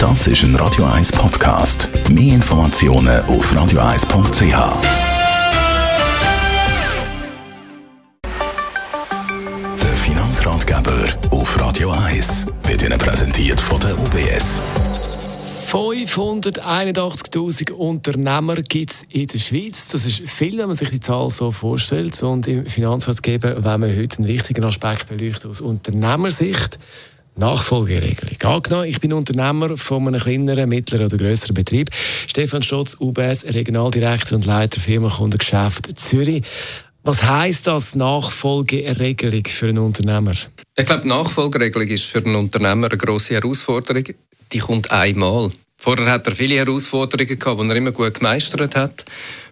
Das ist ein Radio 1 Podcast. Mehr Informationen auf radio1.ch. Der Finanzratgeber auf Radio 1 wird Ihnen präsentiert von der UBS. 581.000 Unternehmer gibt es in der Schweiz. Das ist viel, wenn man sich die Zahl so vorstellt. Und im Finanzratgeber wollen wir heute einen wichtigen Aspekt beleuchten aus Unternehmersicht. Nachfolgeregelung. Angenommen, ich bin Unternehmer von einem kleineren, mittleren oder größeren Betrieb. Stefan Stotz, UBS, Regionaldirektor und Leiter Firmenkundengeschäft Zürich. Was heisst das Nachfolgeregelung für einen Unternehmer? Ich glaube, Nachfolgeregelung ist für einen Unternehmer eine grosse Herausforderung. Die kommt einmal. Vorher hat er viele Herausforderungen gehabt, die er immer gut gemeistert hat,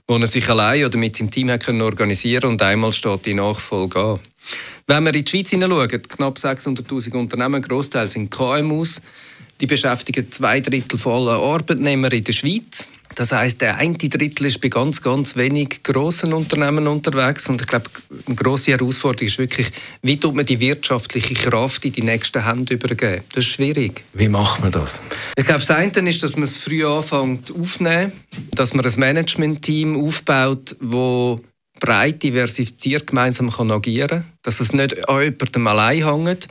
wo er sich allein oder mit seinem Team hat können organisieren und einmal steht die Nachfolge an. Wenn wir in die Schweiz hineinschauen, knapp 600'000 Unternehmen, Großteil sind KMUs, die beschäftigen zwei Drittel von allen Arbeitnehmer in der Schweiz. Das heißt, der eine Drittel ist bei ganz, ganz wenig grossen Unternehmen unterwegs. Und ich glaube, eine grosse Herausforderung ist wirklich, wie tut man die wirtschaftliche Kraft in die nächsten Hände übergeben? Das ist schwierig. Wie macht man das? Ich glaube, das eine ist, dass man es früh anfängt aufzunehmen, dass man ein Management-Team aufbaut, das breit diversifiziert gemeinsam kann agieren kann, dass es nicht an jemandem allein hängt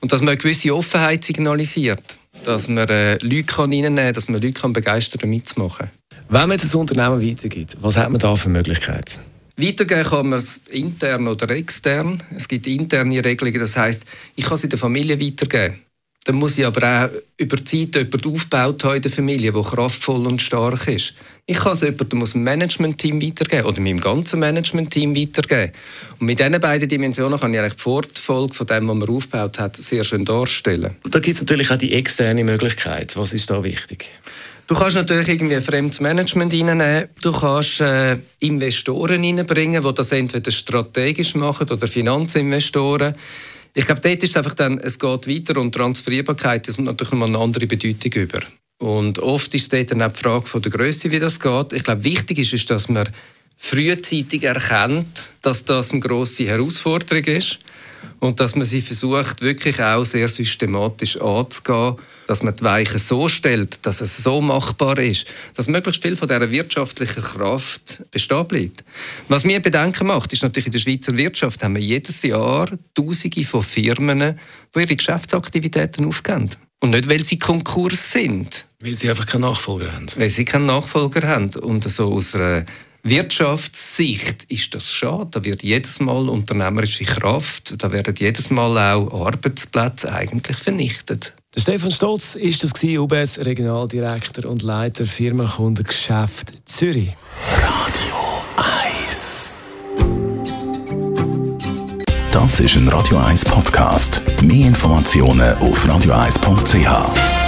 und dass man eine gewisse Offenheit signalisiert, dass man äh, Leute reinnehmen kann, dass man Leute kann begeistern kann, mitzumachen. Wenn man jetzt ein Unternehmen weitergibt, was hat man da für Möglichkeiten? Weitergeben kann man es intern oder extern. Es gibt interne Regelungen, das heißt, ich kann es in der Familie weitergeben. Dann muss ich aber auch über die Zeit jemanden aufgebaut haben in der Familie, der kraftvoll und stark ist. Ich kann es jemandem aus dem Management-Team weitergeben oder meinem ganzen Management-Team weitergeben. Und mit diesen beiden Dimensionen kann ich eigentlich die Fortfolge von dem, was man aufgebaut hat, sehr schön darstellen. Da gibt es natürlich auch die externe Möglichkeit. Was ist da wichtig? Du kannst natürlich irgendwie fremdes Management reinnehmen. Du kannst äh, Investoren reinbringen, die das entweder strategisch machen oder Finanzinvestoren. Ich glaube, dort ist es einfach dann, es geht weiter und Transferierbarkeit hat natürlich noch eine andere Bedeutung über. Und oft ist dort dann auch die Frage von der Größe, wie das geht. Ich glaube, wichtig ist, ist, dass man frühzeitig erkennt, dass das eine grosse Herausforderung ist und dass man sie versucht, wirklich auch sehr systematisch anzugehen, dass man die Weichen so stellt, dass es so machbar ist, dass möglichst viel von dieser wirtschaftlichen Kraft bestehen bleibt. Was mir Bedenken macht, ist natürlich in der Schweizer Wirtschaft haben wir jedes Jahr Tausende von Firmen, die ihre Geschäftsaktivitäten aufgeben. Und nicht, weil sie Konkurs sind. Weil sie einfach keinen Nachfolger haben. Weil sie keinen Nachfolger haben. Und so aus einer Wirtschaftssicht ist das schade. Da wird jedes Mal unternehmerische Kraft, da werden jedes Mal auch Arbeitsplätze eigentlich vernichtet. Der Stefan Stolz ist das UBS Regionaldirektor und Leiter Firmenkundengeschäft Zürich. Radio 1 Das ist ein Radio 1 Podcast. Mehr Informationen auf radio1.ch.